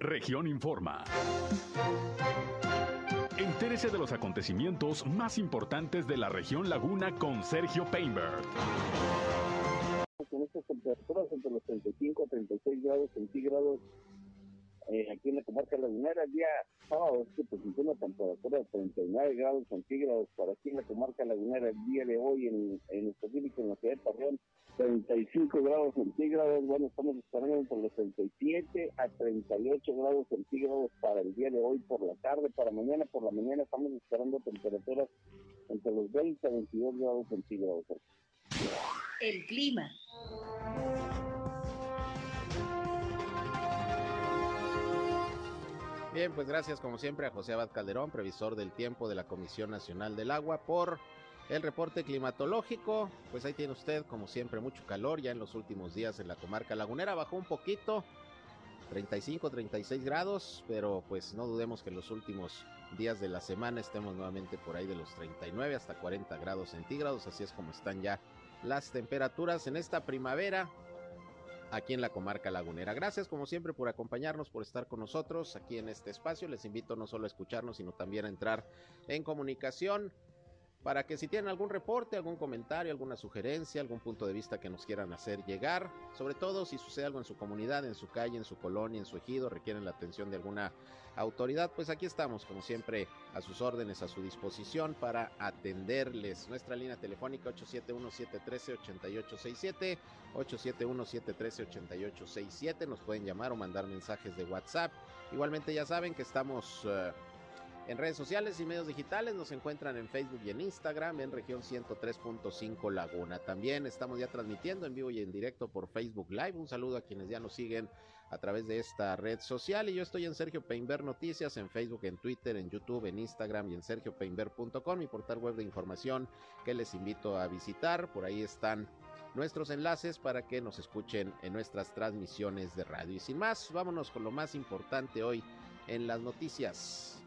Región Informa. Entérese de los acontecimientos más importantes de la región Laguna con Sergio Painberg. Con estas temperaturas entre los 35 y 36 grados centígrados eh, aquí en la comarca lagunera, el día sábado se presentó una temperatura de 39 grados centígrados para aquí en la comarca lagunera, el día de hoy en, en específico en la ciudad de Torreón, 35 grados centígrados, bueno, estamos esperando entre los 37 a 38 grados centígrados para el día de hoy por la tarde, para mañana por la mañana estamos esperando temperaturas entre los 20 a 22 grados centígrados. El clima. Bien, pues gracias como siempre a José Abad Calderón, previsor del tiempo de la Comisión Nacional del Agua, por el reporte climatológico. Pues ahí tiene usted, como siempre, mucho calor ya en los últimos días en la comarca lagunera. Bajó un poquito, 35, 36 grados, pero pues no dudemos que en los últimos días de la semana estemos nuevamente por ahí de los 39 hasta 40 grados centígrados. Así es como están ya las temperaturas en esta primavera aquí en la comarca lagunera. Gracias como siempre por acompañarnos, por estar con nosotros aquí en este espacio. Les invito no solo a escucharnos, sino también a entrar en comunicación para que si tienen algún reporte, algún comentario, alguna sugerencia, algún punto de vista que nos quieran hacer llegar, sobre todo si sucede algo en su comunidad, en su calle, en su colonia, en su ejido, requieren la atención de alguna autoridad, pues aquí estamos, como siempre, a sus órdenes, a su disposición para atenderles. Nuestra línea telefónica 871-713-8867, 871-713-8867, nos pueden llamar o mandar mensajes de WhatsApp. Igualmente ya saben que estamos... Uh, en redes sociales y medios digitales nos encuentran en Facebook y en Instagram en región 103.5 Laguna. También estamos ya transmitiendo en vivo y en directo por Facebook Live. Un saludo a quienes ya nos siguen a través de esta red social. Y yo estoy en Sergio Peinber Noticias, en Facebook, en Twitter, en YouTube, en Instagram y en sergiopeinber.com, mi portal web de información que les invito a visitar. Por ahí están nuestros enlaces para que nos escuchen en nuestras transmisiones de radio. Y sin más, vámonos con lo más importante hoy en las noticias.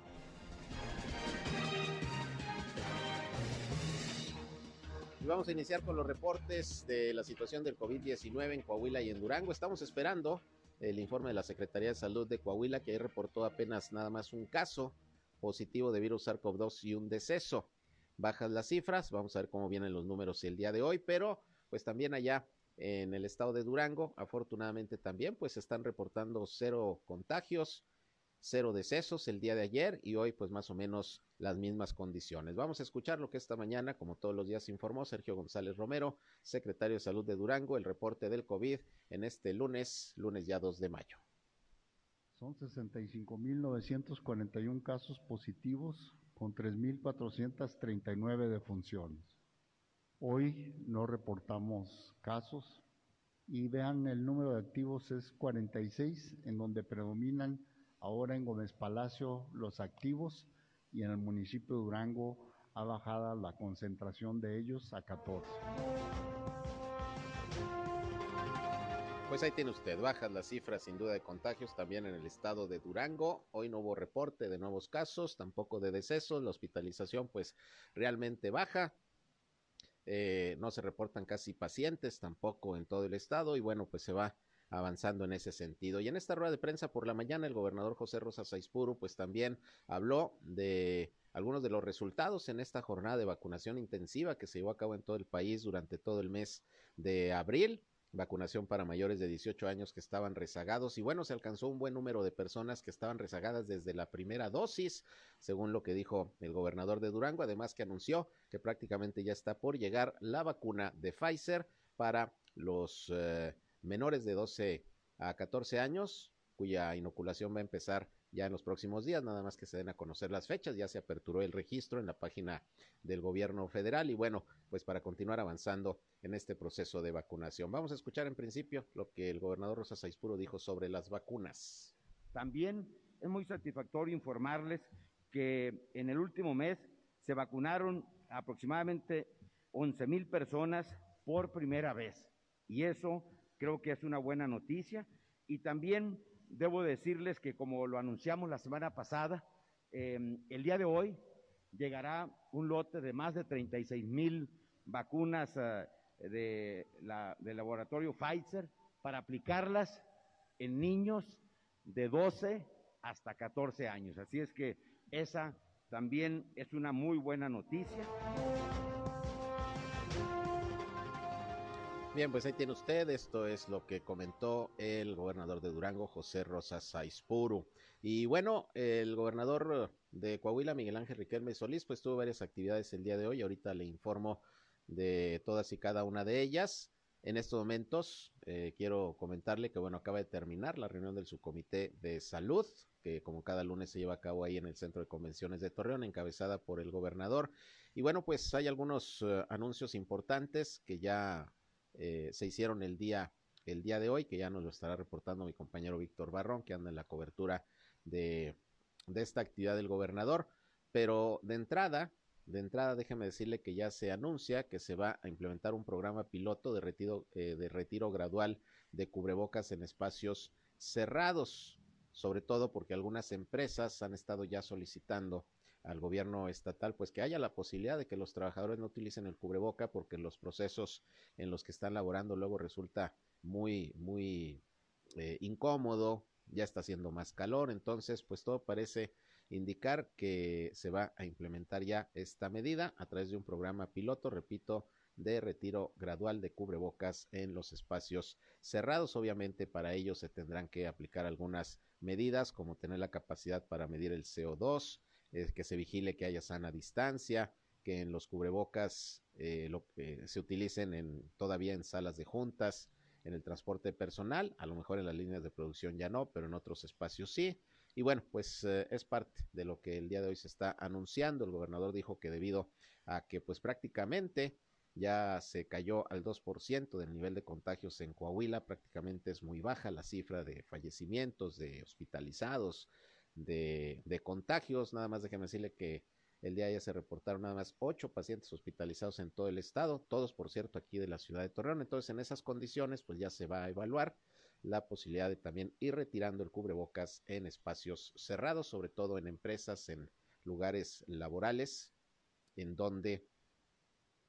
Y vamos a iniciar con los reportes de la situación del COVID-19 en Coahuila y en Durango. Estamos esperando el informe de la Secretaría de Salud de Coahuila, que ahí reportó apenas nada más un caso positivo de virus SARS-CoV-2 y un deceso. Bajas las cifras, vamos a ver cómo vienen los números el día de hoy, pero pues también allá en el estado de Durango, afortunadamente también, pues están reportando cero contagios, cero decesos el día de ayer y hoy pues más o menos las mismas condiciones. Vamos a escuchar lo que esta mañana, como todos los días, informó Sergio González Romero, secretario de Salud de Durango, el reporte del COVID en este lunes, lunes ya 2 de mayo. Son 65.941 casos positivos con 3.439 defunciones. Hoy no reportamos casos y vean el número de activos es 46, en donde predominan Ahora en Gómez Palacio los activos y en el municipio de Durango ha bajado la concentración de ellos a 14. Pues ahí tiene usted, bajas las cifras sin duda de contagios también en el estado de Durango. Hoy no hubo reporte de nuevos casos, tampoco de decesos, la hospitalización pues realmente baja. Eh, no se reportan casi pacientes tampoco en todo el estado y bueno pues se va avanzando en ese sentido. Y en esta rueda de prensa por la mañana, el gobernador José Rosa Saizpuro, pues también habló de algunos de los resultados en esta jornada de vacunación intensiva que se llevó a cabo en todo el país durante todo el mes de abril vacunación para mayores de 18 años que estaban rezagados y bueno, se alcanzó un buen número de personas que estaban rezagadas desde la primera dosis, según lo que dijo el gobernador de Durango, además que anunció que prácticamente ya está por llegar la vacuna de Pfizer para los eh, menores de 12 a 14 años, cuya inoculación va a empezar ya en los próximos días, nada más que se den a conocer las fechas, ya se aperturó el registro en la página del gobierno federal y bueno, pues para continuar avanzando en este proceso de vacunación. Vamos a escuchar en principio lo que el gobernador Rosa Saispuro dijo sobre las vacunas. También es muy satisfactorio informarles que en el último mes se vacunaron aproximadamente 11 mil personas por primera vez y eso creo que es una buena noticia. Y también debo decirles que como lo anunciamos la semana pasada, em, el día de hoy llegará un lote de más de 36 mil vacunas uh, de la, del laboratorio Pfizer para aplicarlas en niños de 12 hasta 14 años. Así es que esa también es una muy buena noticia. Bien, pues ahí tiene usted, esto es lo que comentó el gobernador de Durango, José Rosa Saizpuru. Y bueno, el gobernador de Coahuila, Miguel Ángel Riquelme Solís, pues tuvo varias actividades el día de hoy, ahorita le informo de todas y cada una de ellas. En estos momentos eh, quiero comentarle que bueno, acaba de terminar la reunión del subcomité de salud, que como cada lunes se lleva a cabo ahí en el Centro de Convenciones de Torreón, encabezada por el gobernador. Y bueno, pues hay algunos uh, anuncios importantes que ya eh, se hicieron el día, el día de hoy, que ya nos lo estará reportando mi compañero Víctor Barrón, que anda en la cobertura de, de esta actividad del gobernador. Pero de entrada, de entrada, déjeme decirle que ya se anuncia que se va a implementar un programa piloto de retiro, eh, de retiro gradual de cubrebocas en espacios cerrados, sobre todo porque algunas empresas han estado ya solicitando al gobierno estatal, pues que haya la posibilidad de que los trabajadores no utilicen el cubreboca porque los procesos en los que están laborando luego resulta muy, muy eh, incómodo, ya está haciendo más calor, entonces pues todo parece indicar que se va a implementar ya esta medida a través de un programa piloto, repito, de retiro gradual de cubrebocas en los espacios cerrados. Obviamente para ello se tendrán que aplicar algunas medidas como tener la capacidad para medir el CO2, eh, que se vigile que haya sana distancia, que en los cubrebocas eh, lo, eh, se utilicen en, todavía en salas de juntas, en el transporte personal, a lo mejor en las líneas de producción ya no, pero en otros espacios sí. Y bueno, pues eh, es parte de lo que el día de hoy se está anunciando. El gobernador dijo que debido a que pues prácticamente ya se cayó al 2% del nivel de contagios en Coahuila, prácticamente es muy baja la cifra de fallecimientos, de hospitalizados, de, contagios. Nada más déjeme decirle que el día de ayer se reportaron nada más ocho pacientes hospitalizados en todo el estado, todos por cierto aquí de la ciudad de Torreón. Entonces en esas condiciones pues ya se va a evaluar la posibilidad de también ir retirando el cubrebocas en espacios cerrados, sobre todo en empresas, en lugares laborales, en donde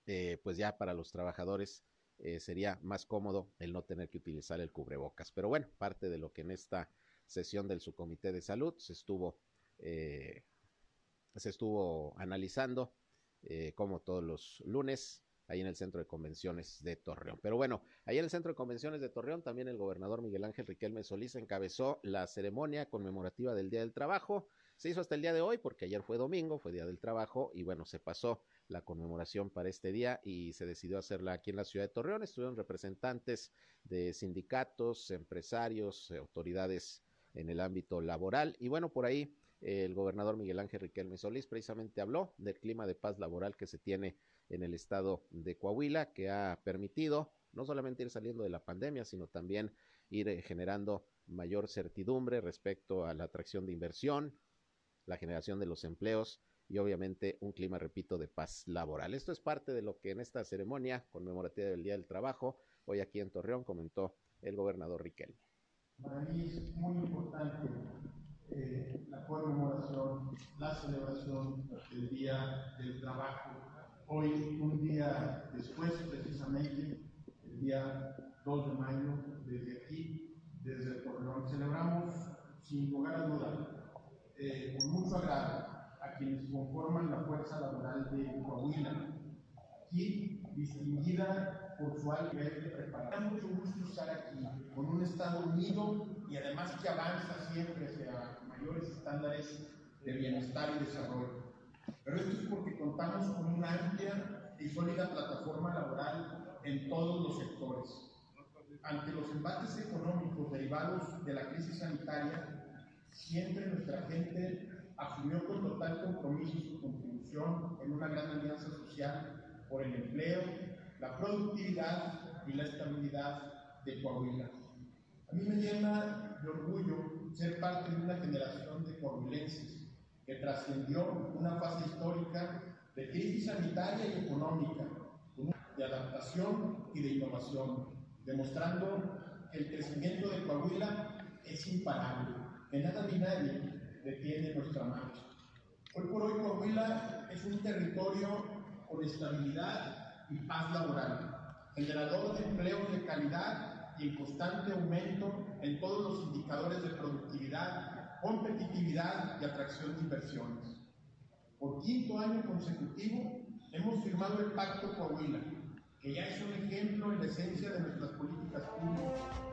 eh, pues ya para los trabajadores eh, sería más cómodo el no tener que utilizar el cubrebocas. Pero bueno, parte de lo que en esta sesión del subcomité de salud se estuvo, eh, se estuvo analizando, eh, como todos los lunes, ahí en el Centro de Convenciones de Torreón. Pero bueno, ahí en el Centro de Convenciones de Torreón también el gobernador Miguel Ángel Riquelme Solís encabezó la ceremonia conmemorativa del Día del Trabajo. Se hizo hasta el día de hoy porque ayer fue domingo, fue Día del Trabajo y bueno, se pasó la conmemoración para este día y se decidió hacerla aquí en la ciudad de Torreón. Estuvieron representantes de sindicatos, empresarios, autoridades en el ámbito laboral y bueno, por ahí el gobernador Miguel Ángel Riquelme Solís precisamente habló del clima de paz laboral que se tiene en el estado de Coahuila, que ha permitido no solamente ir saliendo de la pandemia, sino también ir eh, generando mayor certidumbre respecto a la atracción de inversión, la generación de los empleos y obviamente un clima, repito, de paz laboral. Esto es parte de lo que en esta ceremonia conmemorativa del Día del Trabajo, hoy aquí en Torreón, comentó el gobernador Riquelme. Para mí es muy importante eh, la conmemoración, la celebración del Día del Trabajo. Hoy, un día después, precisamente, el día 2 de mayo, desde aquí, desde Torreón, celebramos, sin lugar a duda, eh, con mucho agrado, a quienes conforman la fuerza laboral de Coahuila, aquí distinguida por su alto nivel de preparación. mucho gusto estar aquí, con un Estado unido y además que avanza siempre hacia mayores estándares de bienestar y desarrollo. Pero esto es porque contamos con una amplia y sólida plataforma laboral en todos los sectores. Ante los embates económicos derivados de la crisis sanitaria, siempre nuestra gente asumió con total compromiso su contribución en una gran alianza social por el empleo, la productividad y la estabilidad de Coahuila. A mí me llena de orgullo ser parte de una generación de coahuilenses que trascendió una fase histórica de crisis sanitaria y económica, de adaptación y de innovación, demostrando que el crecimiento de Coahuila es imparable, que nada ni nadie detiene nuestra marcha. Hoy por hoy Coahuila es un territorio con estabilidad y paz laboral, generador de empleos de calidad y en constante aumento en todos los indicadores de productividad, competitividad y atracción de inversiones. Por quinto año consecutivo hemos firmado el Pacto Coahuila, que ya es un ejemplo en la esencia de nuestras políticas públicas.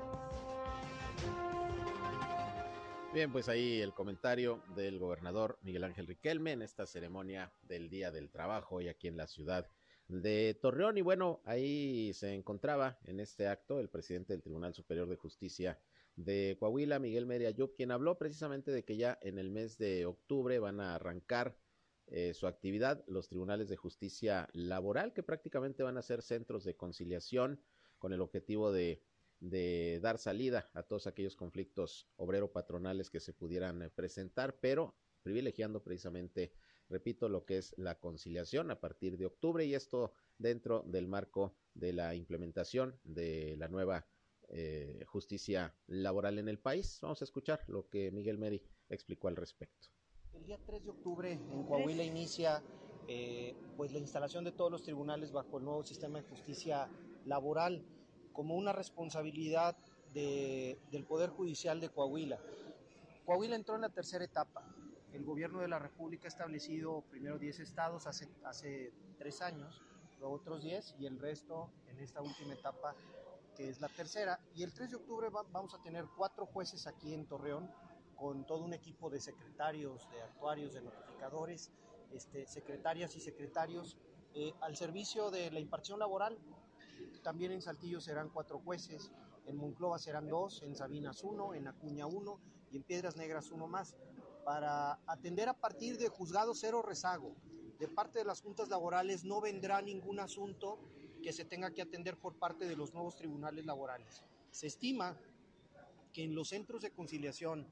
Bien, pues ahí el comentario del gobernador Miguel Ángel Riquelme en esta ceremonia del Día del Trabajo y aquí en la ciudad de Torreón. Y bueno, ahí se encontraba en este acto el presidente del Tribunal Superior de Justicia de Coahuila, Miguel Mediayub, quien habló precisamente de que ya en el mes de octubre van a arrancar eh, su actividad los tribunales de justicia laboral, que prácticamente van a ser centros de conciliación con el objetivo de de dar salida a todos aquellos conflictos obrero-patronales que se pudieran eh, presentar, pero privilegiando precisamente, repito, lo que es la conciliación a partir de octubre y esto dentro del marco de la implementación de la nueva eh, justicia laboral en el país. Vamos a escuchar lo que Miguel Meri explicó al respecto. El día 3 de octubre en Coahuila inicia eh, pues la instalación de todos los tribunales bajo el nuevo sistema de justicia laboral como una responsabilidad del Poder Judicial de Coahuila. Coahuila entró en la tercera etapa. El gobierno de la República ha establecido primero 10 estados hace, hace tres años, luego otros 10 y el resto en esta última etapa que es la tercera. Y el 3 de octubre vamos a tener cuatro jueces aquí en Torreón con todo un equipo de secretarios, de actuarios, de notificadores, este, secretarias y secretarios eh, al servicio de la impartición laboral también en Saltillo serán cuatro jueces, en Monclova serán dos, en Sabinas uno, en Acuña uno y en Piedras Negras uno más, para atender a partir de juzgado cero rezago. De parte de las juntas laborales no vendrá ningún asunto que se tenga que atender por parte de los nuevos tribunales laborales. Se estima que en los centros de conciliación,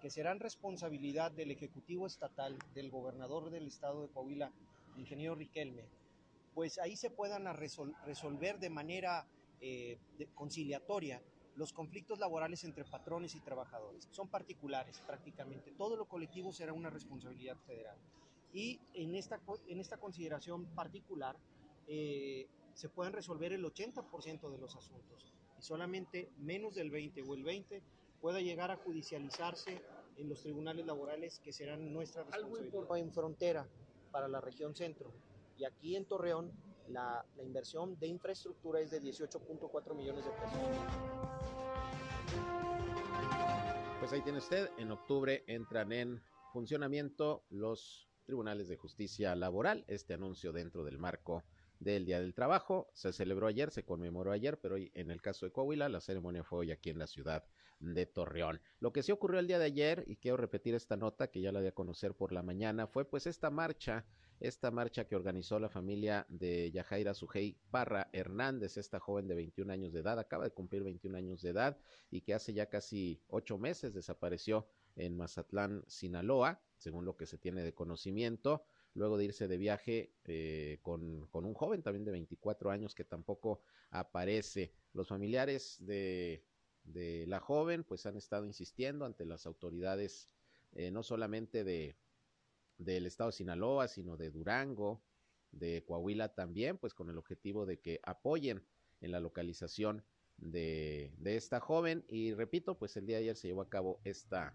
que serán responsabilidad del Ejecutivo Estatal, del gobernador del estado de Coahuila, ingeniero Riquelme, pues ahí se puedan resolver de manera eh, conciliatoria los conflictos laborales entre patrones y trabajadores. Son particulares prácticamente. Todo lo colectivo será una responsabilidad federal. Y en esta, en esta consideración particular eh, se pueden resolver el 80% de los asuntos y solamente menos del 20 o el 20 pueda llegar a judicializarse en los tribunales laborales que serán nuestra responsabilidad. En frontera para la región centro y aquí en Torreón la, inversión de infraestructura es de 18.4 millones de pesos. Pues ahí tiene usted, en octubre entran en funcionamiento los tribunales de justicia laboral, este anuncio dentro del marco del Día del Trabajo. Se celebró ayer, se conmemoró ayer, pero hoy en el caso de Coahuila la ceremonia fue hoy aquí en la ciudad de Torreón. Lo que sí ocurrió el día de ayer, y quiero repetir esta nota que ya la di a conocer por la mañana, fue pues esta marcha esta marcha que organizó la familia de Yajaira Sujei Parra Hernández, esta joven de 21 años de edad, acaba de cumplir 21 años de edad y que hace ya casi ocho meses desapareció en Mazatlán, Sinaloa, según lo que se tiene de conocimiento, luego de irse de viaje eh, con, con, un joven también de 24 años que tampoco aparece. Los familiares de, de la joven pues han estado insistiendo ante las autoridades eh, no solamente de, del estado de Sinaloa, sino de Durango, de Coahuila también, pues con el objetivo de que apoyen en la localización de, de esta joven. Y repito, pues el día de ayer se llevó a cabo esta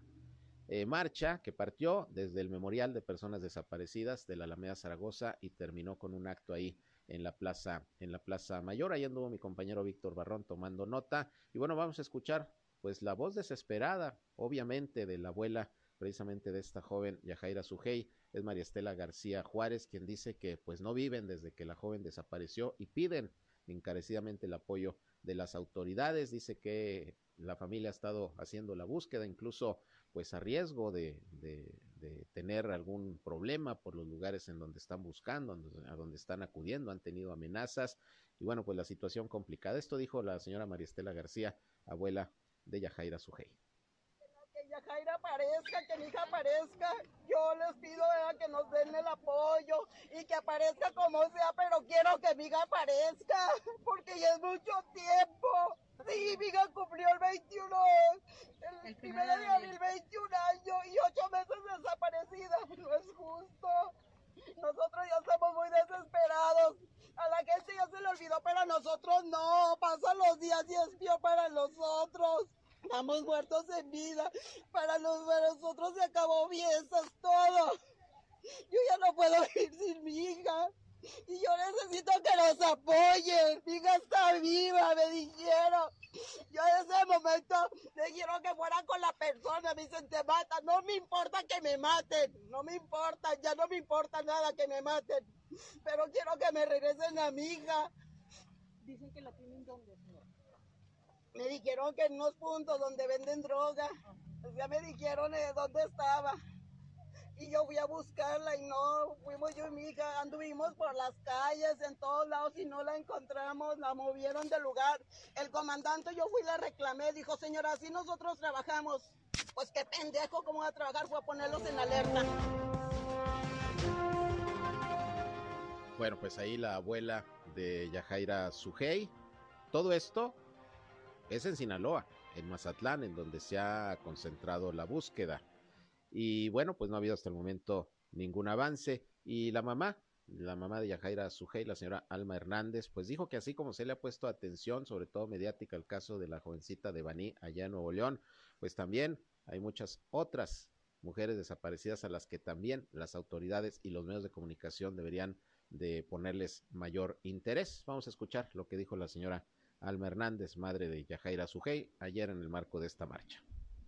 eh, marcha que partió desde el Memorial de Personas Desaparecidas de la Alameda Zaragoza y terminó con un acto ahí en la plaza, en la plaza mayor. Ahí anduvo mi compañero Víctor Barrón tomando nota. Y bueno, vamos a escuchar pues la voz desesperada, obviamente, de la abuela precisamente de esta joven Yajaira Sujei, es María Estela García Juárez, quien dice que pues no viven desde que la joven desapareció y piden encarecidamente el apoyo de las autoridades. Dice que la familia ha estado haciendo la búsqueda, incluso pues a riesgo de, de, tener algún problema por los lugares en donde están buscando, a donde están acudiendo, han tenido amenazas y bueno, pues la situación complicada. Esto dijo la señora María Estela García, abuela de Yajaira Sujei. Aparezca, que mi hija aparezca. Yo les pido que nos den el apoyo y que aparezca como sea, pero quiero que mi hija aparezca, porque ya es mucho tiempo. Sí, mi hija cumplió el 21, el, el primero de abril, 21 años y 8 meses desaparecida. No es justo. Nosotros ya estamos muy desesperados. A la gente ya se le olvidó, pero a nosotros no. Pasan los días y es peor para nosotros. Estamos Para, nosotros se acabó fiestas, todo. Yo ya no puedo vivir sin mi hija. Y yo necesito que nos apoyen. Mi hija está viva, me dijeron. Yo en ese momento le dijeron que fuera con la persona. Me dicen, te matan. No me importa que me maten. No me importa. Ya no me importa nada que me maten. Pero quiero que me regresen a mi hija. Dicen que la tienen donde, Me dijeron que en unos puntos donde venden droga. Ya me dijeron eh, dónde estaba y yo fui a buscarla y no, fuimos yo y mi hija, anduvimos por las calles, en todos lados y no la encontramos, la movieron del lugar. El comandante yo fui y le reclamé, dijo, señora, así nosotros trabajamos. Pues qué pendejo, ¿cómo va a trabajar? Fue a ponerlos en alerta. Bueno, pues ahí la abuela de Yajaira Sujei. Todo esto es en Sinaloa, en Mazatlán, en donde se ha concentrado la búsqueda. Y bueno, pues no ha habido hasta el momento ningún avance. Y la mamá, la mamá de Yajaira Sujei, la señora Alma Hernández, pues dijo que así como se le ha puesto atención, sobre todo mediática, al caso de la jovencita de Baní allá en Nuevo León, pues también hay muchas otras mujeres desaparecidas a las que también las autoridades y los medios de comunicación deberían de ponerles mayor interés. Vamos a escuchar lo que dijo la señora Alma Hernández, madre de Yajaira Sujei, ayer en el marco de esta marcha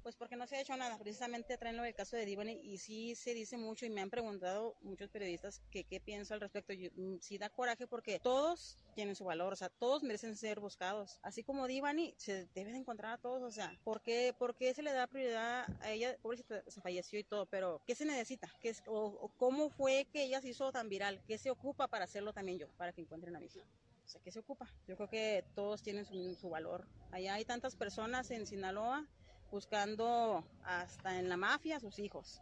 pues porque no se ha hecho nada. Precisamente traen lo del caso de Divani y sí se dice mucho y me han preguntado muchos periodistas que qué pienso al respecto. Mm, sí da coraje porque todos tienen su valor, o sea, todos merecen ser buscados. Así como Divani, se debe de encontrar a todos, o sea, ¿por qué, por qué se le da prioridad a ella? Pobrecita, se falleció y todo, pero ¿qué se necesita? ¿Qué es, o, cómo fue que ella se hizo tan viral? ¿Qué se ocupa para hacerlo también yo, para que encuentren a mi hija? O sea, ¿qué se ocupa? Yo creo que todos tienen su, su valor. Allá hay tantas personas en Sinaloa buscando hasta en la mafia a sus hijos.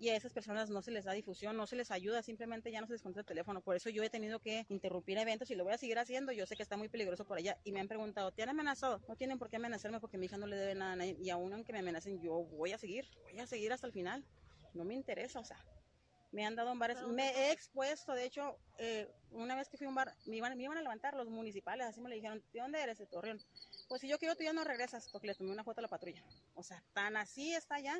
Y a esas personas no se les da difusión, no se les ayuda, simplemente ya no se les contesta el teléfono. Por eso yo he tenido que interrumpir eventos y lo voy a seguir haciendo. Yo sé que está muy peligroso por allá. Y me han preguntado, ¿te han amenazado? No tienen por qué amenazarme porque mi hija no le debe nada a nadie. Y aún aunque me amenacen, yo voy a seguir, voy a seguir hasta el final. No me interesa, o sea, me han dado un bar, me he expuesto, de hecho, eh, una vez que fui a un bar, me iban, me iban a levantar los municipales, así me le dijeron, ¿de dónde eres? De Torreón. Pues si yo quiero, tú ya no regresas, porque le tomé una foto a la patrulla. O sea, tan así está ya,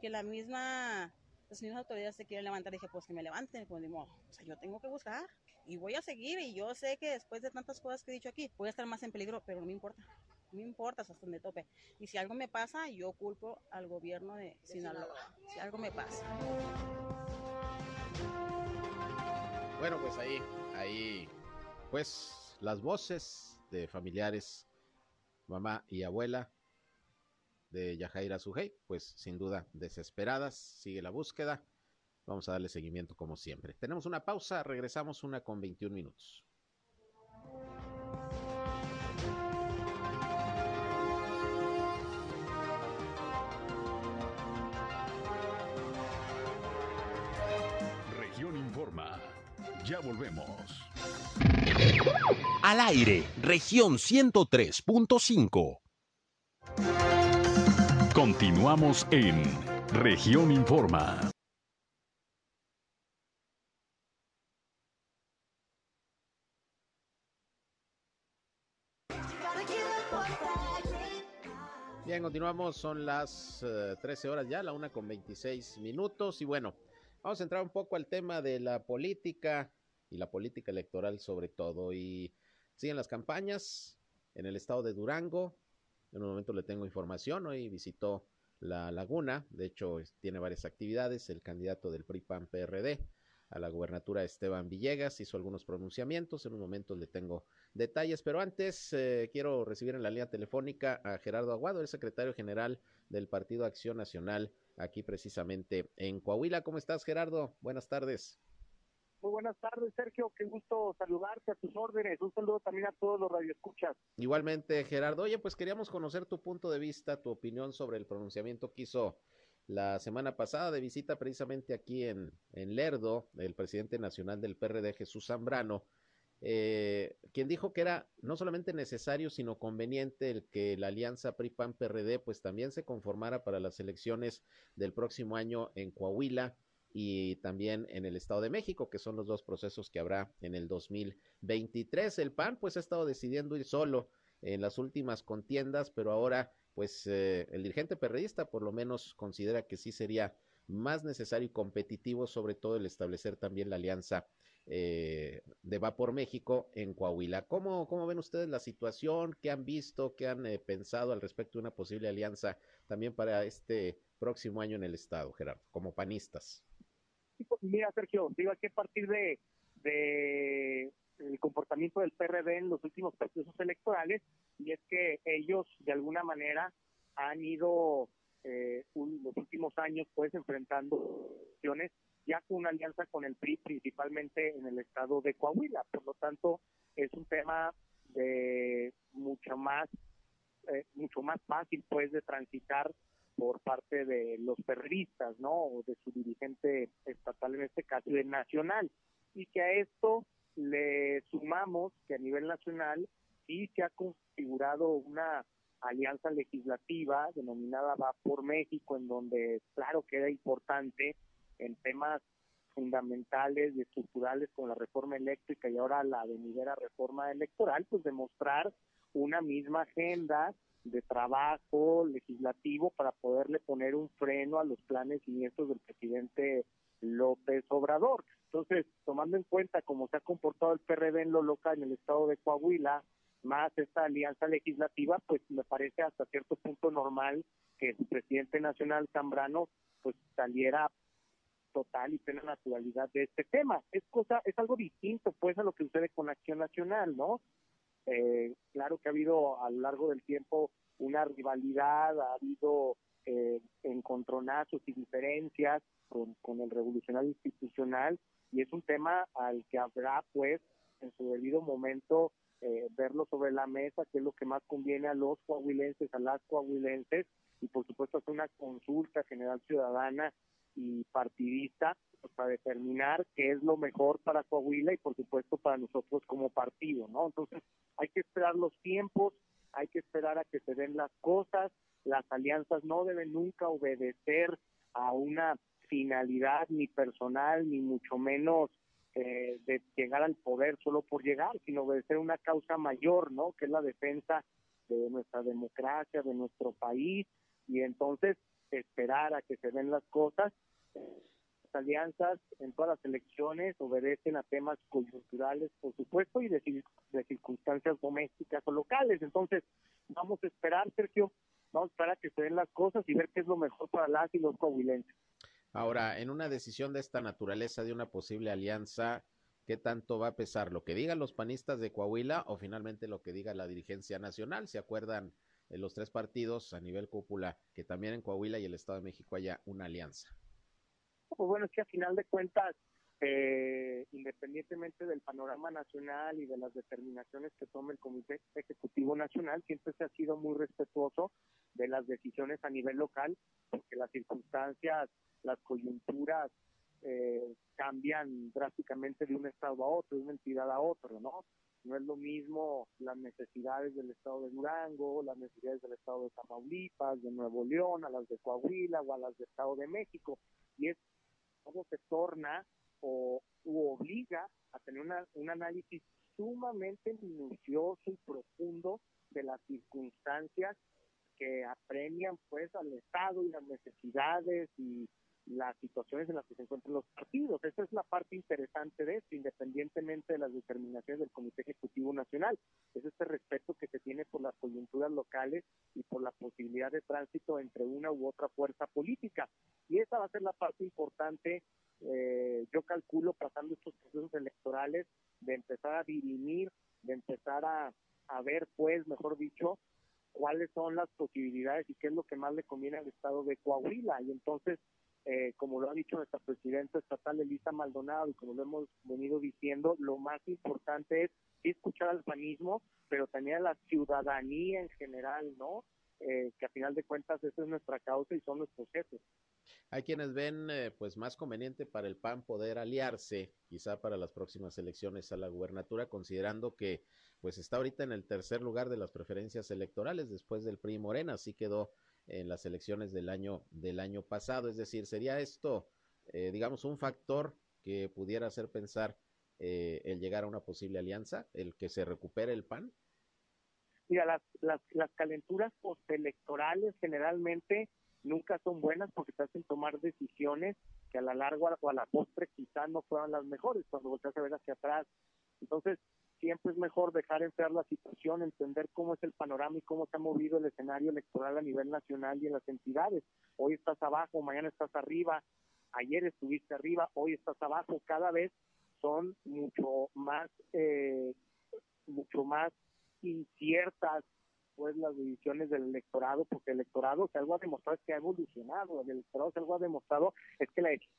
que la misma, las mismas autoridades se quieren levantar. Dije, pues que me levanten, pues ni modo. O sea, yo tengo que buscar y voy a seguir. Y yo sé que después de tantas cosas que he dicho aquí, voy a estar más en peligro, pero no me importa. No me importa hasta donde tope. Y si algo me pasa, yo culpo al gobierno de Sinaloa. Si algo me pasa. Bueno, pues ahí, ahí, pues las voces de familiares mamá y abuela de Yajaira Sujei, pues sin duda desesperadas, sigue la búsqueda. Vamos a darle seguimiento como siempre. Tenemos una pausa, regresamos una con 21 minutos. Ya volvemos. Al aire, región 103.5. Continuamos en región Informa. Bien, continuamos, son las 13 eh, horas ya, la una con 26 minutos y bueno, vamos a entrar un poco al tema de la política y la política electoral sobre todo. Y siguen las campañas en el estado de Durango. En un momento le tengo información. Hoy visitó la laguna. De hecho, tiene varias actividades. El candidato del PRI-PAN-PRD a la gubernatura Esteban Villegas hizo algunos pronunciamientos. En un momento le tengo detalles. Pero antes eh, quiero recibir en la línea telefónica a Gerardo Aguado, el secretario general del Partido Acción Nacional, aquí precisamente en Coahuila. ¿Cómo estás, Gerardo? Buenas tardes. Muy buenas tardes, Sergio. Qué gusto saludarte a tus órdenes. Un saludo también a todos los radioescuchas. Igualmente, Gerardo. Oye, pues queríamos conocer tu punto de vista, tu opinión sobre el pronunciamiento que hizo la semana pasada de visita precisamente aquí en, en Lerdo, el presidente nacional del PRD, Jesús Zambrano, eh, quien dijo que era no solamente necesario, sino conveniente el que la alianza PRI-PAN-PRD pues también se conformara para las elecciones del próximo año en Coahuila y también en el Estado de México, que son los dos procesos que habrá en el 2023. El PAN pues ha estado decidiendo ir solo en las últimas contiendas, pero ahora pues eh, el dirigente perredista por lo menos considera que sí sería más necesario y competitivo, sobre todo el establecer también la alianza eh, de Va por México en Coahuila. ¿Cómo, ¿Cómo ven ustedes la situación? ¿Qué han visto? ¿Qué han eh, pensado al respecto de una posible alianza también para este próximo año en el Estado, Gerardo, como panistas? Pues, mira, Sergio, digo, hay que partir de, el comportamiento del PRD en los últimos procesos electorales y es que ellos de alguna manera han ido eh, los últimos años pues enfrentando opciones ya con una alianza con el PRI principalmente en el estado de Coahuila. Por lo tanto es un tema de mucho más eh, mucho más fácil pues de transitar por parte de los perristas no o de su dirigente estatal en este caso de nacional. Y que a esto le sumamos que a nivel nacional sí se ha configurado una alianza legislativa denominada Va por México, en donde claro que era importante en temas fundamentales y estructurales con la reforma eléctrica y ahora la venidera reforma electoral, pues demostrar una misma agenda de trabajo legislativo para poderle poner un freno a los planes siniestros del presidente López Obrador. Entonces, tomando en cuenta cómo se ha comportado el PRD en lo local, en el estado de Coahuila, más esta alianza legislativa, pues me parece hasta cierto punto normal que el presidente nacional Zambrano pues saliera total y plena naturalidad de este tema. Es cosa, es algo distinto pues a lo que sucede con Acción Nacional, ¿no? Eh, claro que ha habido a lo largo del tiempo una rivalidad, ha habido eh, encontronazos y diferencias con, con el revolucionario institucional y es un tema al que habrá pues en su debido momento eh, verlo sobre la mesa, qué es lo que más conviene a los coahuilenses, a las coahuilenses, y por supuesto hacer una consulta general ciudadana y partidista pues, para determinar qué es lo mejor para Coahuila y por supuesto para nosotros como partido, ¿no? Entonces hay que esperar los tiempos, hay que esperar a que se den las cosas, las alianzas no deben nunca obedecer a una finalidad ni personal ni mucho menos eh, de llegar al poder solo por llegar, sino obedecer una causa mayor, ¿no? Que es la defensa de nuestra democracia, de nuestro país, y entonces esperar a que se den las cosas. Las alianzas en todas las elecciones obedecen a temas coyunturales, por supuesto, y de, de circunstancias domésticas o locales. Entonces, vamos a esperar, Sergio, vamos a esperar a que se den las cosas y ver qué es lo mejor para las y los coahuilenses. Ahora, en una decisión de esta naturaleza, de una posible alianza, ¿qué tanto va a pesar lo que digan los panistas de Coahuila o finalmente lo que diga la dirigencia nacional? ¿Se acuerdan de los tres partidos a nivel cúpula que también en Coahuila y el Estado de México haya una alianza? Pues bueno, es que a final de cuentas, eh, independientemente del panorama nacional y de las determinaciones que tome el Comité Ejecutivo Nacional, siempre se ha sido muy respetuoso de las decisiones a nivel local, porque las circunstancias las coyunturas eh, cambian drásticamente de un estado a otro, de una entidad a otro, ¿no? No es lo mismo las necesidades del estado de Durango, las necesidades del estado de Tamaulipas, de Nuevo León, a las de Coahuila o a las del estado de México. Y es cómo se torna o u obliga a tener una, un análisis sumamente minucioso y profundo de las circunstancias que apremian pues al Estado y las necesidades y las situaciones en las que se encuentran los partidos. Esa es la parte interesante de esto, independientemente de las determinaciones del Comité Ejecutivo Nacional. Es este respeto que se tiene por las coyunturas locales y por la posibilidad de tránsito entre una u otra fuerza política. Y esa va a ser la parte importante, eh, yo calculo, pasando estos procesos electorales, de empezar a dirimir, de empezar a, a ver, pues, mejor dicho, cuáles son las posibilidades y qué es lo que más le conviene al Estado de Coahuila. Y entonces, eh, como lo ha dicho nuestra presidenta estatal Elisa Maldonado y como lo hemos venido diciendo, lo más importante es escuchar al panismo, pero también a la ciudadanía en general, ¿no? Eh, que a final de cuentas esa es nuestra causa y son nuestros jefes. Hay quienes ven eh, pues más conveniente para el PAN poder aliarse quizá para las próximas elecciones a la gubernatura, considerando que pues está ahorita en el tercer lugar de las preferencias electorales después del PRI Morena, así quedó en las elecciones del año, del año pasado. Es decir, sería esto, eh, digamos, un factor que pudiera hacer pensar eh, el llegar a una posible alianza, el que se recupere el PAN. Mira, las, las, las calenturas postelectorales generalmente nunca son buenas porque te hacen tomar decisiones que a la larga o a la postre quizás no fueron las mejores cuando volteas a ver hacia atrás. Entonces, siempre es mejor dejar enfriar la situación, entender cómo es el panorama y cómo se ha movido el escenario electoral a nivel nacional y en las entidades. Hoy estás abajo, mañana estás arriba, ayer estuviste arriba, hoy estás abajo, cada vez son mucho más, eh, mucho más inciertas pues las decisiones del electorado, porque el electorado si algo ha demostrado es que ha evolucionado, el electorado si algo ha demostrado es que la decisión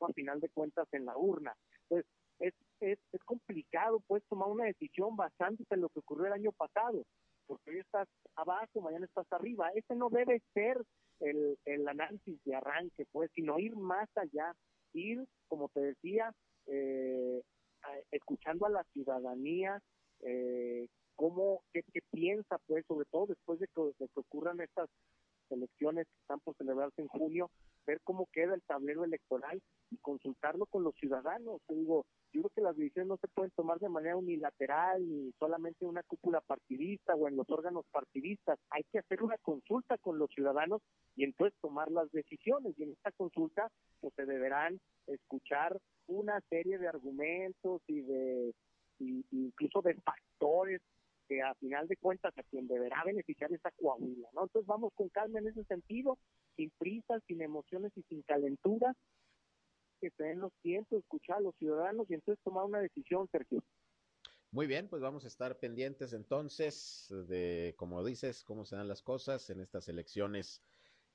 a final de cuentas en la urna. Entonces, es, es, es complicado pues tomar una decisión basándote en lo que ocurrió el año pasado, porque hoy estás abajo, mañana estás arriba. Ese no debe ser el, el análisis de arranque, pues, sino ir más allá, ir, como te decía, eh, escuchando a la ciudadanía, eh, cómo, qué, qué, piensa, pues, sobre todo después de que, de que ocurran estas elecciones que están por celebrarse en junio, ver cómo queda el tablero electoral y consultarlo con los ciudadanos. Yo digo, yo creo que las decisiones no se pueden tomar de manera unilateral ni solamente en una cúpula partidista o en los órganos partidistas. Hay que hacer una consulta con los ciudadanos y entonces tomar las decisiones. Y en esta consulta, pues se deberán escuchar una serie de argumentos y de y, incluso de factores que a final de cuentas a quien deberá beneficiar es a Coahuila, ¿no? Entonces vamos con calma en ese sentido, sin prisas, sin emociones y sin calentura, que se den los tiempos, escuchar a los ciudadanos y entonces tomar una decisión, Sergio. Muy bien, pues vamos a estar pendientes entonces de, como dices, cómo se dan las cosas en estas elecciones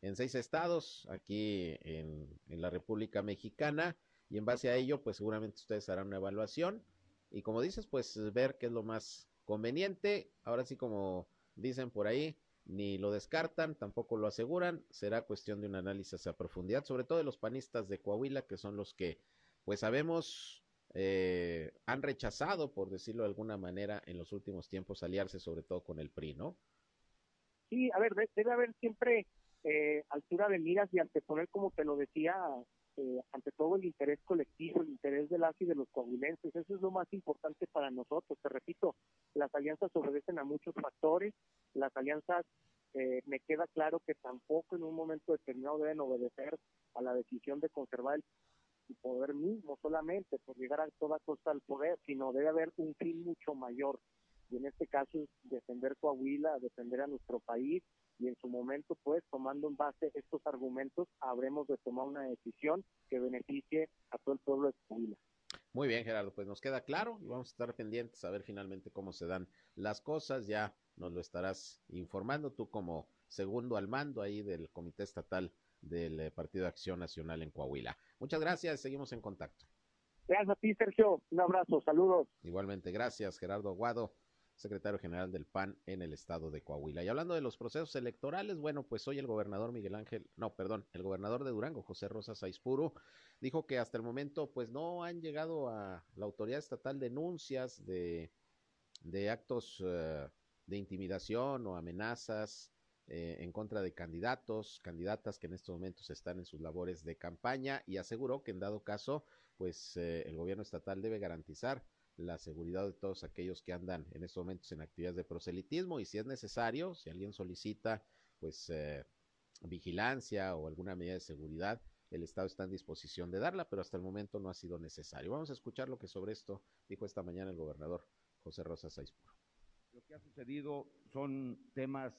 en seis estados aquí en, en la República Mexicana y en base a ello, pues seguramente ustedes harán una evaluación y como dices, pues ver qué es lo más conveniente. Ahora sí, como dicen por ahí, ni lo descartan, tampoco lo aseguran. Será cuestión de un análisis a profundidad, sobre todo de los panistas de Coahuila, que son los que, pues sabemos, eh, han rechazado, por decirlo de alguna manera, en los últimos tiempos aliarse sobre todo con el PRI, ¿no? Sí, a ver, debe haber siempre eh, altura de miras y anteponer, como te lo decía, eh, ante todo el interés colectivo, el interés de las y de los coahuilenses. Eso es lo más importante para nosotros. Te repito, las alianzas obedecen a muchos factores. Las alianzas, eh, me queda claro que tampoco en un momento determinado deben obedecer a la decisión de conservar el poder mismo solamente por llegar a toda costa al poder, sino debe haber un fin mucho mayor. Y en este caso es defender Coahuila, defender a nuestro país y en su momento, pues, tomando en base estos argumentos, habremos de tomar una decisión que beneficie a todo el pueblo de Coahuila. Muy bien, Gerardo, pues nos queda claro y vamos a estar pendientes a ver finalmente cómo se dan las cosas. Ya nos lo estarás informando tú como segundo al mando ahí del Comité Estatal del eh, Partido de Acción Nacional en Coahuila. Muchas gracias, seguimos en contacto. Gracias a ti, Sergio. Un abrazo, saludos. Igualmente, gracias, Gerardo Aguado secretario general del PAN en el estado de Coahuila. Y hablando de los procesos electorales, bueno, pues hoy el gobernador Miguel Ángel, no, perdón, el gobernador de Durango, José Rosa Saispuro, dijo que hasta el momento pues no han llegado a la autoridad estatal denuncias de, de actos uh, de intimidación o amenazas eh, en contra de candidatos, candidatas que en estos momentos están en sus labores de campaña y aseguró que en dado caso, pues eh, el gobierno estatal debe garantizar la seguridad de todos aquellos que andan en estos momentos en actividades de proselitismo y si es necesario, si alguien solicita pues eh, vigilancia o alguna medida de seguridad, el Estado está en disposición de darla, pero hasta el momento no ha sido necesario. Vamos a escuchar lo que sobre esto dijo esta mañana el gobernador José Rosa Saispuro. Lo que ha sucedido son temas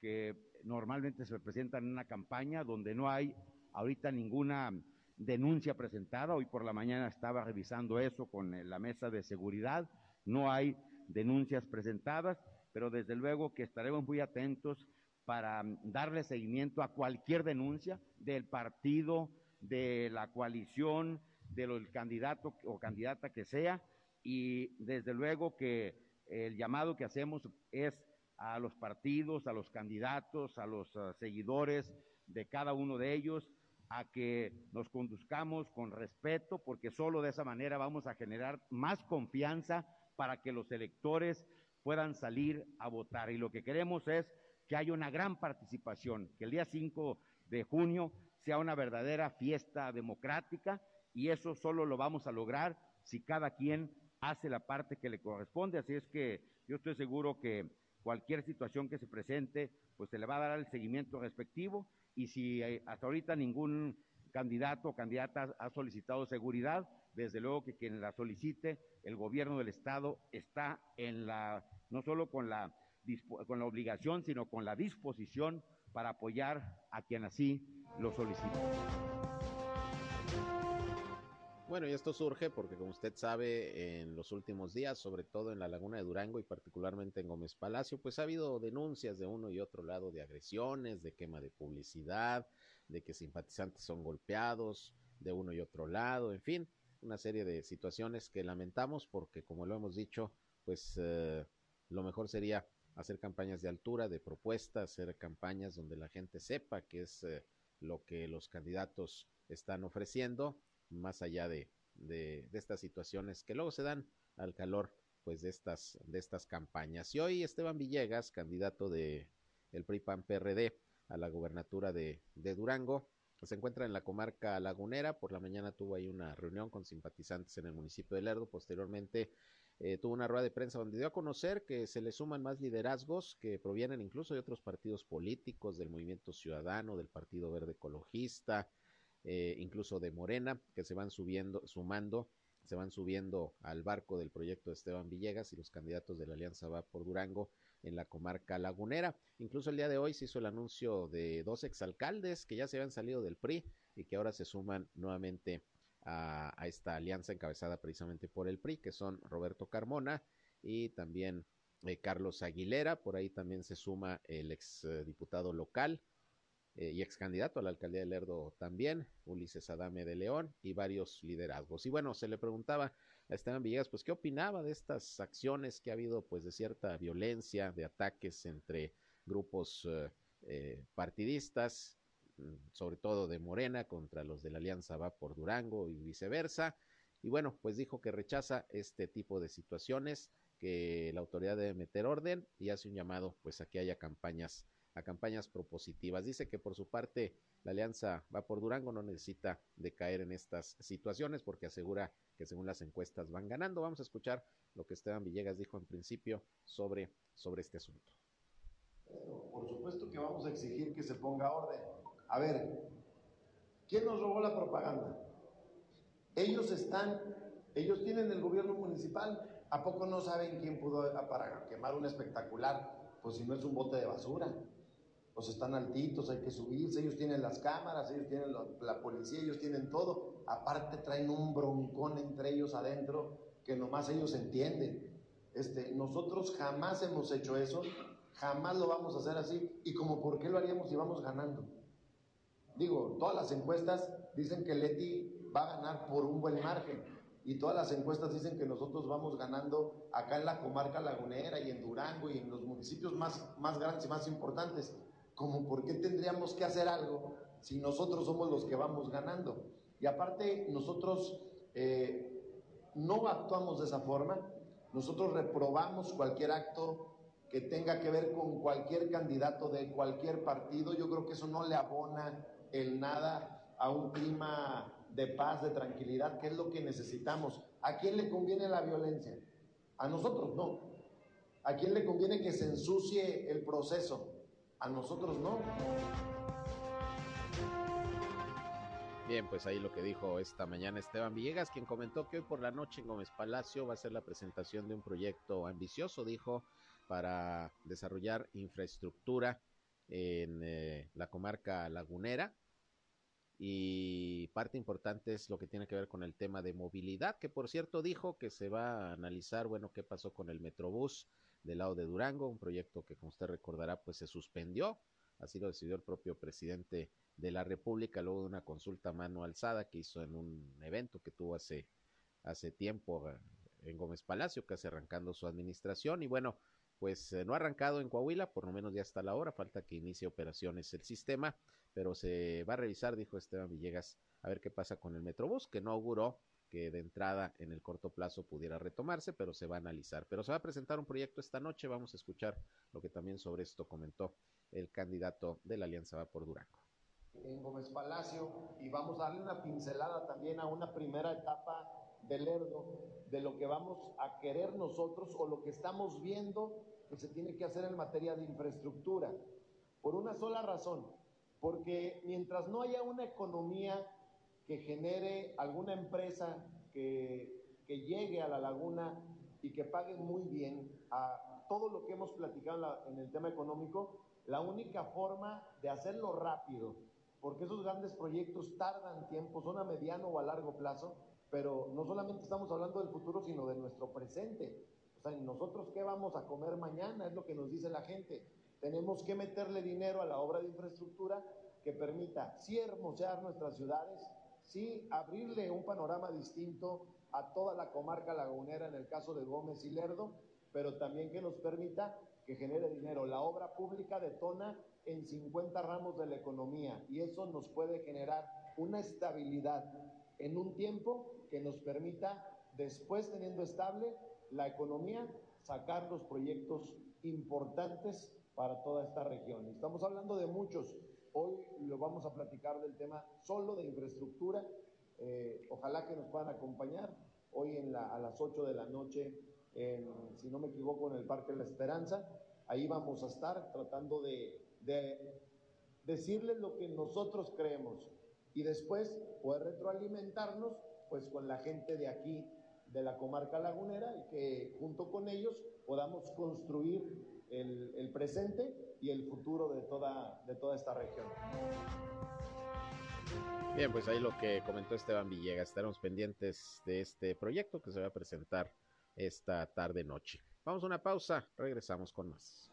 que normalmente se presentan en una campaña donde no hay ahorita ninguna denuncia presentada. Hoy por la mañana estaba revisando eso con eh, la mesa de seguridad. No hay denuncias presentadas, pero desde luego que estaremos muy atentos para mm, darle seguimiento a cualquier denuncia del partido, de la coalición, del candidato o candidata que sea. Y desde luego que el llamado que hacemos es a los partidos, a los candidatos, a los uh, seguidores de cada uno de ellos, a que nos conduzcamos con respeto, porque solo de esa manera vamos a generar más confianza para que los electores puedan salir a votar. Y lo que queremos es que haya una gran participación, que el día 5 de junio sea una verdadera fiesta democrática y eso solo lo vamos a lograr si cada quien hace la parte que le corresponde. Así es que yo estoy seguro que cualquier situación que se presente, pues se le va a dar el seguimiento respectivo y si eh, hasta ahorita ningún candidato o candidata ha solicitado seguridad, desde luego que quien la solicite, el gobierno del estado está en la, no solo con la, con la obligación, sino con la disposición para apoyar a quien así lo solicite. Bueno, y esto surge porque, como usted sabe, en los últimos días, sobre todo en la Laguna de Durango y particularmente en Gómez Palacio, pues ha habido denuncias de uno y otro lado de agresiones, de quema de publicidad, de que simpatizantes son golpeados de uno y otro lado, en fin, una serie de situaciones que lamentamos porque, como lo hemos dicho, pues eh, lo mejor sería hacer campañas de altura, de propuestas, hacer campañas donde la gente sepa qué es eh, lo que los candidatos están ofreciendo más allá de, de, estas situaciones que luego se dan al calor pues de estas de estas campañas. Y hoy Esteban Villegas, candidato de el PRI PAN PRD a la gobernatura de, de Durango, se encuentra en la comarca lagunera. Por la mañana tuvo ahí una reunión con simpatizantes en el municipio de Lerdo. Posteriormente eh, tuvo una rueda de prensa donde dio a conocer que se le suman más liderazgos que provienen incluso de otros partidos políticos, del Movimiento Ciudadano, del Partido Verde Ecologista, eh, incluso de Morena, que se van subiendo, sumando, se van subiendo al barco del proyecto de Esteban Villegas y los candidatos de la Alianza Va por Durango en la comarca lagunera. Incluso el día de hoy se hizo el anuncio de dos exalcaldes que ya se habían salido del PRI y que ahora se suman nuevamente a, esta alianza encabezada precisamente por el PRI, que son Roberto Carmona y también eh, Carlos Aguilera. Por ahí también se suma el ex eh, local eh, y ex candidato a la alcaldía de Lerdo también, Ulises Adame de León y varios liderazgos. Y bueno, se le preguntaba a Esteban Villegas, pues, ¿qué opinaba de estas acciones que ha habido, pues, de cierta violencia, de ataques entre grupos eh, eh, partidistas, mm, sobre todo de Morena, contra los de la Alianza Va por Durango y viceversa? Y bueno, pues dijo que rechaza este tipo de situaciones, que la autoridad debe meter orden y hace un llamado, pues, a que haya campañas a campañas propositivas. Dice que por su parte la alianza va por Durango, no necesita de caer en estas situaciones porque asegura que según las encuestas van ganando. Vamos a escuchar lo que Esteban Villegas dijo en principio sobre, sobre este asunto. Por supuesto que vamos a exigir que se ponga orden. A ver, ¿quién nos robó la propaganda? Ellos están, ellos tienen el gobierno municipal. ¿A poco no saben quién pudo para quemar un espectacular? Pues si no es un bote de basura pues están altitos, hay que subirse, ellos tienen las cámaras, ellos tienen la, policía, ellos tienen todo. Aparte traen un broncón entre ellos adentro que nomás ellos entienden. Este, nosotros jamás hemos hecho eso, jamás lo vamos a hacer así. Y como por qué lo haríamos si vamos ganando. Digo, todas las encuestas dicen que Leti va a ganar por un buen margen. Y todas las encuestas dicen que nosotros vamos ganando acá en la comarca lagunera y en Durango y en los municipios más, más grandes y más importantes como por qué tendríamos que hacer algo si nosotros somos los que vamos ganando. Y aparte, nosotros eh, no actuamos de esa forma, nosotros reprobamos cualquier acto que tenga que ver con cualquier candidato de cualquier partido. Yo creo que eso no le abona el nada a un clima de paz, de tranquilidad, que es lo que necesitamos. ¿A quién le conviene la violencia? A nosotros no. ¿A quién le conviene que se ensucie el proceso? A nosotros no. Bien, pues ahí lo que dijo esta mañana Esteban Villegas, quien comentó que hoy por la noche en Gómez Palacio va a ser la presentación de un proyecto ambicioso, dijo, para desarrollar infraestructura en eh, la comarca lagunera. Y parte importante es lo que tiene que ver con el tema de movilidad, que por cierto dijo que se va a analizar, bueno, qué pasó con el Metrobús del lado de Durango, un proyecto que como usted recordará pues se suspendió, así lo decidió el propio presidente de la República luego de una consulta mano alzada que hizo en un evento que tuvo hace, hace tiempo eh, en Gómez Palacio, casi arrancando su administración. Y bueno, pues eh, no ha arrancado en Coahuila, por lo menos ya está la hora, falta que inicie operaciones el sistema, pero se va a revisar, dijo Esteban Villegas, a ver qué pasa con el Metrobús, que no auguró que de entrada en el corto plazo pudiera retomarse, pero se va a analizar. Pero se va a presentar un proyecto esta noche, vamos a escuchar lo que también sobre esto comentó el candidato de la Alianza Va por Durango. En Gómez Palacio y vamos a darle una pincelada también a una primera etapa de Lerdo de lo que vamos a querer nosotros o lo que estamos viendo que se tiene que hacer en materia de infraestructura. Por una sola razón, porque mientras no haya una economía que genere alguna empresa que, que llegue a la laguna y que pague muy bien a todo lo que hemos platicado en, el tema económico, la única forma de hacerlo rápido, porque esos grandes proyectos tardan tiempo, son a mediano o a largo plazo, pero no solamente estamos hablando del futuro, sino de nuestro presente. O sea, nosotros qué vamos a comer mañana, es lo que nos dice la gente. Tenemos que meterle dinero a la obra de infraestructura que permita sí hermosear nuestras ciudades, sí abrirle un panorama distinto a toda la comarca lagunera en el caso de Gómez y Lerdo, pero también que nos permita que genere dinero. La obra pública detona en 50 ramos de la economía y eso nos puede generar una estabilidad en un tiempo que nos permita, después teniendo estable la economía, sacar los proyectos importantes para toda esta región. Estamos hablando de muchos. Hoy lo vamos a platicar del tema solo de infraestructura. Eh, ojalá que nos puedan acompañar hoy en a las 8 de la noche en, si no me equivoco, en el Parque La Esperanza. Ahí vamos a estar tratando de, de decirles lo que nosotros creemos y después poder retroalimentarnos pues con la gente de aquí, de la comarca lagunera, y que junto con ellos podamos construir el presente y el futuro de toda, de toda esta región. Bien, pues ahí lo que comentó Esteban Villegas. Estaremos pendientes de este proyecto que se va a presentar esta tarde noche. Vamos a una pausa, regresamos con más.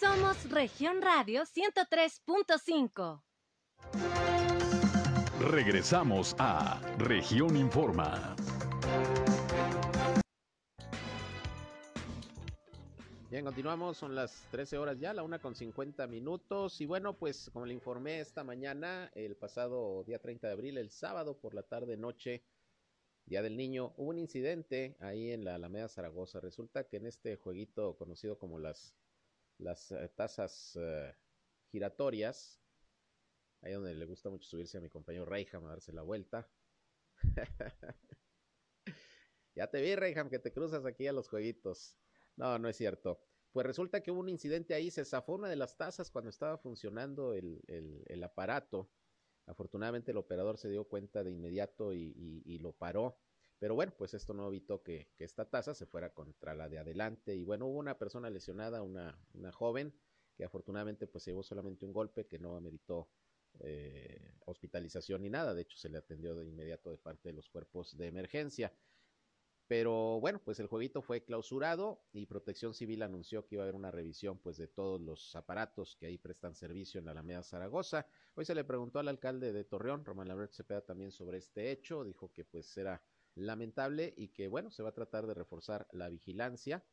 Somos Región Radio 103.5. Regresamos a Región Informa. Bien, continuamos, son las 13 horas ya, la una con 50 minutos. Y bueno, pues como le informé esta mañana, el pasado día 30 de abril, el sábado por la tarde noche, Día del Niño, hubo un incidente ahí en la Alameda Zaragoza. Resulta que en este jueguito conocido como las, las eh, tazas eh, giratorias, ahí donde le gusta mucho subirse a mi compañero Reyham a darse la vuelta. ya te vi, Reyham, que te cruzas aquí a los jueguitos. No, no es cierto. Pues resulta que hubo un incidente ahí, se zafó una de las tazas cuando estaba funcionando el, aparato. Afortunadamente el operador se dio cuenta de inmediato y, y, y lo paró. Pero bueno, pues esto no evitó que, esta taza se fuera contra la de adelante. Y bueno, hubo una persona lesionada, una, una joven, que afortunadamente pues se llevó solamente un golpe que no ameritó eh, hospitalización ni nada. De hecho, se le atendió de inmediato de parte de los cuerpos de emergencia. Pero bueno, pues el jueguito fue clausurado y Protección Civil anunció que iba a haber una revisión pues de todos los aparatos que ahí prestan servicio en la Alameda Zaragoza. Hoy se le preguntó al alcalde de Torreón, Román Lambert Cepeda, también sobre este hecho. Dijo que pues era lamentable y que bueno, se va a tratar de reforzar la vigilancia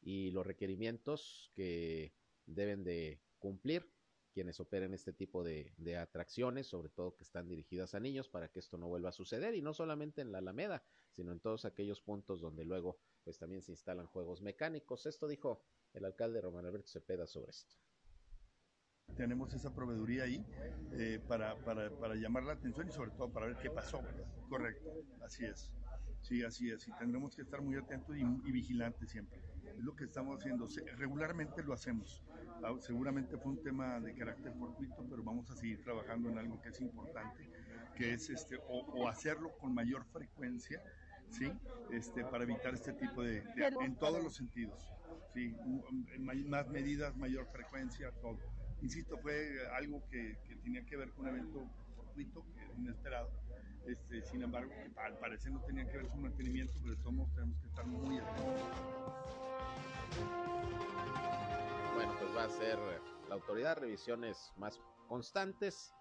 y los requerimientos que deben de cumplir quienes operen este tipo de, de, atracciones, sobre todo que están dirigidas a niños, para que esto no vuelva a suceder, y no solamente en la Alameda, sino en todos aquellos puntos donde luego pues también se instalan juegos mecánicos. Esto dijo el alcalde Román Alberto Cepeda sobre esto. Tenemos esa proveeduría ahí eh, para, para, para, llamar la atención y sobre todo para ver qué pasó. Correcto, así es. Sí, así es. Y tendremos que estar muy atentos y, y vigilantes siempre. Es lo que estamos haciendo. Regularmente lo hacemos. Seguramente fue un tema de carácter fortuito, pero vamos a seguir trabajando en algo que es importante, que es este, o, o hacerlo con mayor frecuencia, ¿sí? Este, para evitar este tipo de, de en todos los sentidos, ¿sí? Más medidas, mayor frecuencia, todo. Insisto, fue algo que, que tenía que ver con un evento fortuito, inesperado. Este, sin embargo, al parecer no tenía que ver con mantenimiento, pero de todos tenemos que estar muy atentos. Bueno, pues va a ser la autoridad revisiones más constantes,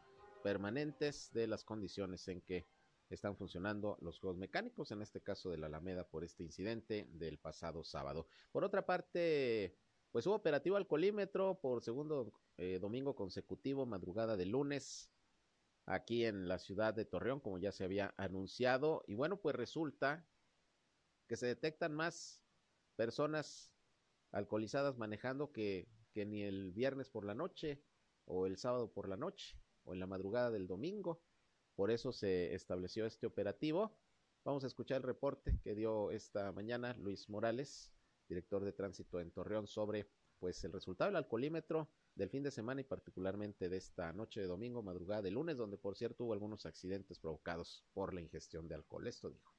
permanentes de las condiciones en que están funcionando los juegos mecánicos, en este caso de la Alameda por este incidente del pasado sábado. Por otra parte, pues hubo operativo alcoholímetro por segundo eh, domingo consecutivo, madrugada de lunes, aquí en la ciudad de Torreón, como ya se había anunciado. Y bueno, pues resulta que se detectan más personas alcoholizadas manejando que, que ni el viernes por la noche o el sábado por la noche o en la madrugada del domingo. Por eso se estableció este operativo. Vamos a escuchar el reporte que dio esta mañana Luis Morales, director de tránsito en Torreón, sobre pues el resultado del alcoholímetro del fin de semana y particularmente de esta noche de domingo, madrugada de lunes, donde por cierto hubo algunos accidentes provocados por la ingestión de alcohol. Esto dijo.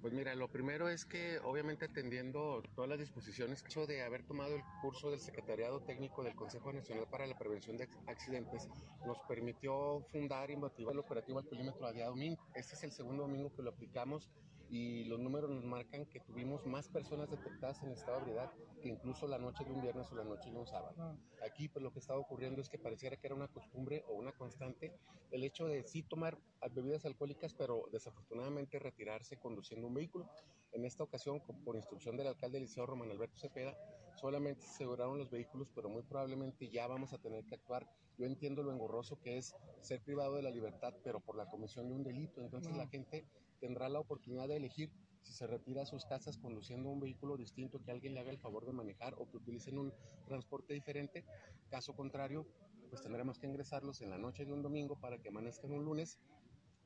Pues mira, lo primero es que obviamente atendiendo todas las disposiciones, hecho de haber tomado el curso del Secretariado Técnico del Consejo Nacional para la Prevención de Accidentes, nos permitió fundar y motivar el operativo alcoholímetro a día domingo. Este es el segundo domingo que lo aplicamos y los números nos marcan que tuvimos más personas detectadas en estado de ebriedad que incluso la noche de un viernes o la noche de un sábado. Ah. Aquí pues lo que estaba ocurriendo es que pareciera que era una costumbre o una constante el hecho de sí tomar bebidas alcohólicas, pero desafortunadamente retirarse conduciendo un vehículo. En esta ocasión, por instrucción del alcalde Liceo Román Alberto Cepeda, solamente se aseguraron los vehículos, pero muy probablemente ya vamos a tener que actuar. Yo entiendo lo engorroso que es ser privado de la libertad, pero por la comisión de un delito. Entonces la gente tendrá la oportunidad de elegir si se retira a sus casas conduciendo un vehículo distinto que alguien le haga el favor de manejar o que utilicen un transporte diferente. Caso contrario, pues tendremos que ingresarlos en la noche de un domingo para que amanezcan un lunes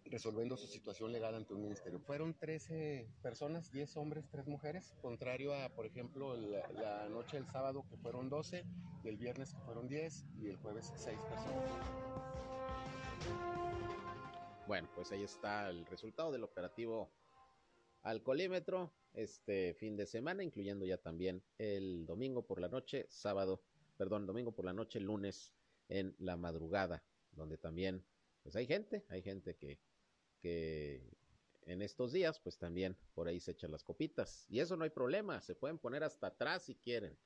resolviendo su situación legal ante un ministerio. Fueron 13 personas, 10 hombres, 3 mujeres, contrario a, por ejemplo, la, la, noche del sábado que fueron 12, el viernes que fueron 10 y el jueves 6 personas. Bueno, pues ahí está el resultado del operativo alcoholímetro este fin de semana, incluyendo ya también el domingo por la noche, sábado, perdón, domingo por la noche, lunes en la madrugada, donde también pues hay gente, hay gente que, que en estos días pues también por ahí se echan las copitas. Y eso no hay problema, se pueden poner hasta atrás si quieren,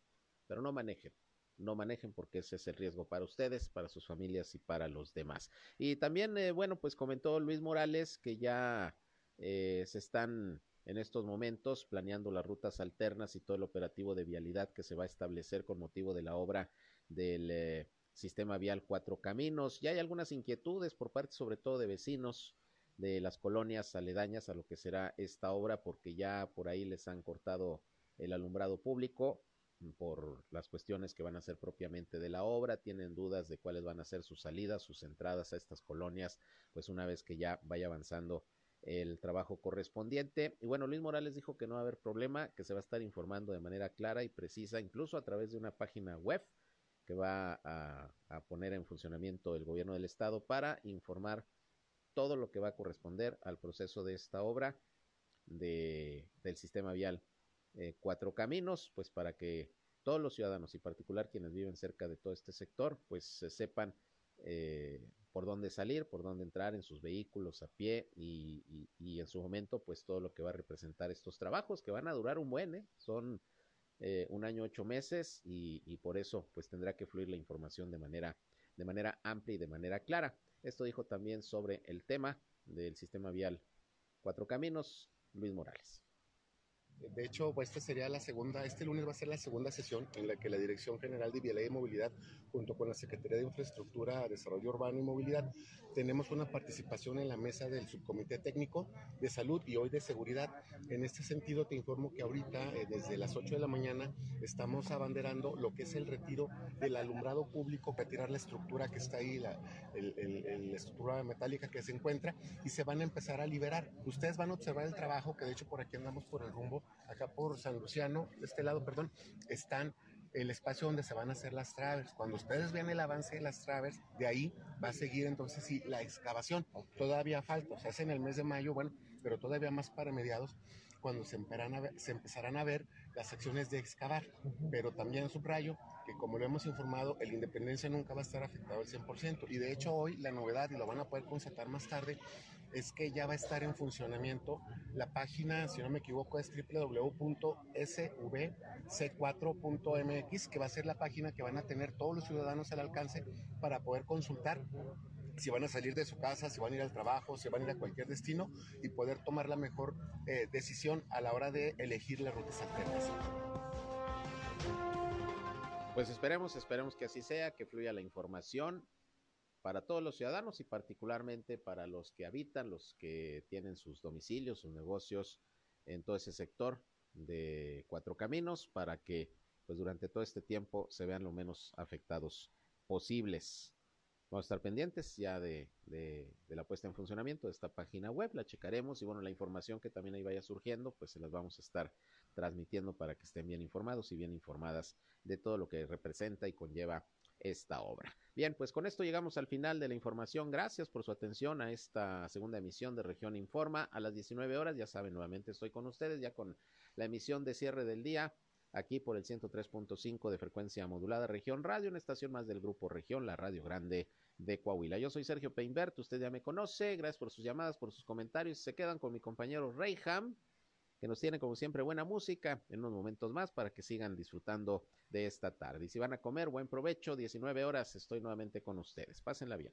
pero no manejen no manejen porque ese es el riesgo para ustedes, para sus familias y para los demás. Y también, eh, bueno, pues comentó Luis Morales que ya eh, se están en estos momentos planeando las rutas alternas y todo el operativo de vialidad que se va a establecer con motivo de la obra del eh, sistema vial Cuatro Caminos. Ya hay algunas inquietudes por parte sobre todo de vecinos de las colonias aledañas a lo que será esta obra porque ya por ahí les han cortado el alumbrado público por las cuestiones que van a ser propiamente de la obra, tienen dudas de cuáles van a ser sus salidas, sus entradas a estas colonias, pues una vez que ya vaya avanzando el trabajo correspondiente. Y bueno, Luis Morales dijo que no va a haber problema, que se va a estar informando de manera clara y precisa, incluso a través de una página web que va a, poner en funcionamiento el gobierno del estado para informar todo lo que va a corresponder al proceso de esta obra de, del sistema vial eh, cuatro caminos, pues para que todos los ciudadanos y particular quienes viven cerca de todo este sector, pues se sepan eh, por dónde salir, por dónde entrar en sus vehículos a pie y, y, en su momento, pues todo lo que va a representar estos trabajos que van a durar un buen, ¿eh? son eh, un año ocho meses y, y, por eso, pues tendrá que fluir la información de manera de manera amplia y de manera clara. Esto dijo también sobre el tema del sistema vial Cuatro Caminos, Luis Morales. De hecho, esta sería la segunda, este lunes va a ser la segunda sesión en la que la Dirección General de Vialidad y Movilidad, junto con la Secretaría de Infraestructura, Desarrollo Urbano y Movilidad, tenemos una participación en la mesa del Subcomité Técnico de Salud y hoy de Seguridad. En este sentido, te informo que ahorita, eh, desde las 8 de la mañana, estamos abanderando lo que es el retiro del alumbrado público, retirar la estructura que está ahí, la, estructura metálica que se encuentra, y se van a empezar a liberar. Ustedes van a observar el trabajo, que de hecho por aquí andamos por el rumbo acá por San Luciano, de este lado, perdón, están el espacio donde se van a hacer las traves. Cuando ustedes vean el avance de las traves, de ahí va a seguir entonces sí la excavación. Todavía falta, se hace en el mes de mayo, bueno, pero todavía más para mediados, cuando se, se empezarán a ver las acciones de excavar. Pero también subrayo que como lo hemos informado, el Independencia nunca va a estar afectado al 100%. Y de hecho hoy la novedad, y lo van a poder constatar más tarde, es que ya va a estar en funcionamiento la página, si no me equivoco, es www.svc4.mx, que va a ser la página que van a tener todos los ciudadanos al alcance para poder consultar si van a salir de su casa, si van a ir al trabajo, si van a ir a cualquier destino y poder tomar la mejor eh, decisión a la hora de elegir las rutas alternas. Pues esperemos, esperemos que así sea, que fluya la información para todos los ciudadanos y particularmente para los que habitan, los que tienen sus domicilios, sus negocios en todo ese sector de Cuatro Caminos, para que pues durante todo este tiempo se vean lo menos afectados posibles. Vamos a estar pendientes ya de, de, de, la puesta en funcionamiento de esta página web, la checaremos y bueno, la información que también ahí vaya surgiendo, pues se las vamos a estar transmitiendo para que estén bien informados y bien informadas de todo lo que representa y conlleva esta obra. Bien, pues con esto llegamos al final de la información. Gracias por su atención a esta segunda emisión de Región Informa. A las 19 horas, ya saben, nuevamente estoy con ustedes, ya con la emisión de cierre del día aquí por el 103.5 de frecuencia modulada Región Radio, una estación más del grupo Región, la Radio Grande de Coahuila. Yo soy Sergio Peinbert, usted ya me conoce, gracias por sus llamadas, por sus comentarios. Se quedan con mi compañero Reyham, que nos tiene como siempre buena música en unos momentos más para que sigan disfrutando de esta tarde. Y si van a comer, buen provecho, 19 horas, estoy nuevamente con ustedes. Pásenla bien.